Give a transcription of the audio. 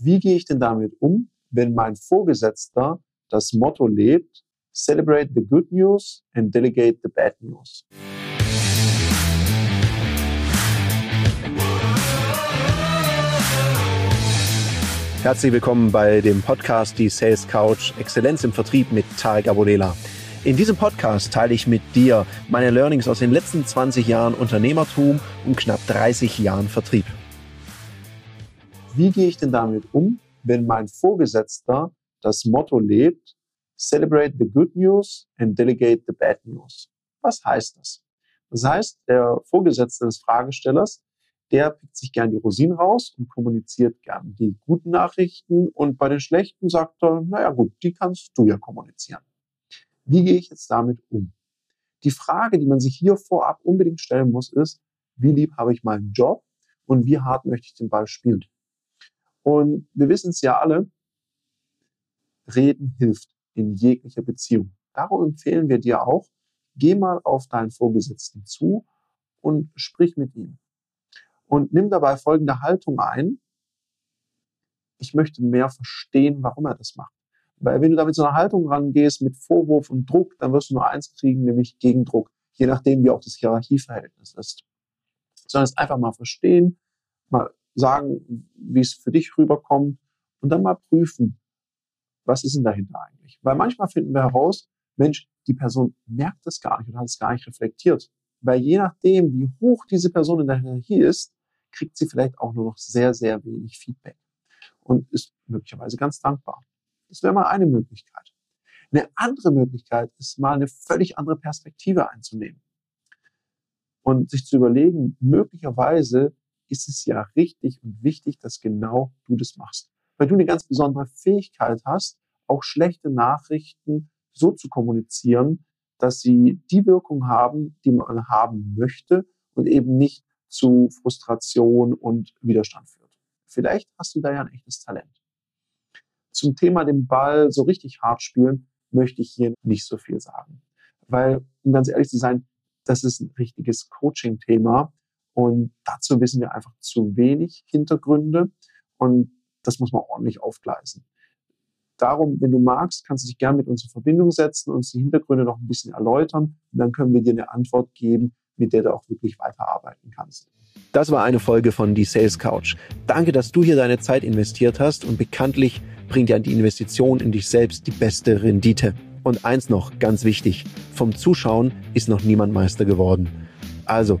Wie gehe ich denn damit um, wenn mein Vorgesetzter das Motto lebt, Celebrate the good news and delegate the bad news? Herzlich willkommen bei dem Podcast Die Sales Couch Exzellenz im Vertrieb mit Tarek Abodela. In diesem Podcast teile ich mit dir meine Learnings aus den letzten 20 Jahren Unternehmertum und knapp 30 Jahren Vertrieb. Wie gehe ich denn damit um, wenn mein Vorgesetzter das Motto lebt, Celebrate the good news and delegate the bad news? Was heißt das? Das heißt, der Vorgesetzte des Fragestellers, der pickt sich gern die Rosinen raus und kommuniziert gern die guten Nachrichten und bei den schlechten sagt er, naja gut, die kannst du ja kommunizieren. Wie gehe ich jetzt damit um? Die Frage, die man sich hier vorab unbedingt stellen muss, ist, wie lieb habe ich meinen Job und wie hart möchte ich den Ball spielen? Und wir wissen es ja alle, reden hilft in jeglicher Beziehung. Darum empfehlen wir dir auch, geh mal auf deinen Vorgesetzten zu und sprich mit ihm. Und nimm dabei folgende Haltung ein. Ich möchte mehr verstehen, warum er das macht. Weil wenn du da mit so einer Haltung rangehst, mit Vorwurf und Druck, dann wirst du nur eins kriegen, nämlich Gegendruck, je nachdem, wie auch das Hierarchieverhältnis ist. Sondern es einfach mal verstehen, mal sagen, wie es für dich rüberkommt und dann mal prüfen, was ist denn dahinter eigentlich? Weil manchmal finden wir heraus, Mensch, die Person merkt es gar nicht und hat es gar nicht reflektiert. Weil je nachdem, wie hoch diese Person in der Hierarchie ist, kriegt sie vielleicht auch nur noch sehr, sehr wenig Feedback und ist möglicherweise ganz dankbar. Das wäre mal eine Möglichkeit. Eine andere Möglichkeit ist mal eine völlig andere Perspektive einzunehmen und sich zu überlegen, möglicherweise ist es ja richtig und wichtig, dass genau du das machst. Weil du eine ganz besondere Fähigkeit hast, auch schlechte Nachrichten so zu kommunizieren, dass sie die Wirkung haben, die man haben möchte und eben nicht zu Frustration und Widerstand führt. Vielleicht hast du da ja ein echtes Talent. Zum Thema den Ball so richtig hart spielen möchte ich hier nicht so viel sagen. Weil, um ganz ehrlich zu sein, das ist ein richtiges Coaching-Thema und dazu wissen wir einfach zu wenig Hintergründe und das muss man ordentlich aufgleisen. Darum, wenn du magst, kannst du dich gerne mit uns in Verbindung setzen, uns die Hintergründe noch ein bisschen erläutern und dann können wir dir eine Antwort geben, mit der du auch wirklich weiterarbeiten kannst. Das war eine Folge von Die Sales Couch. Danke, dass du hier deine Zeit investiert hast und bekanntlich bringt ja die Investition in dich selbst die beste Rendite. Und eins noch, ganz wichtig, vom Zuschauen ist noch niemand Meister geworden. Also,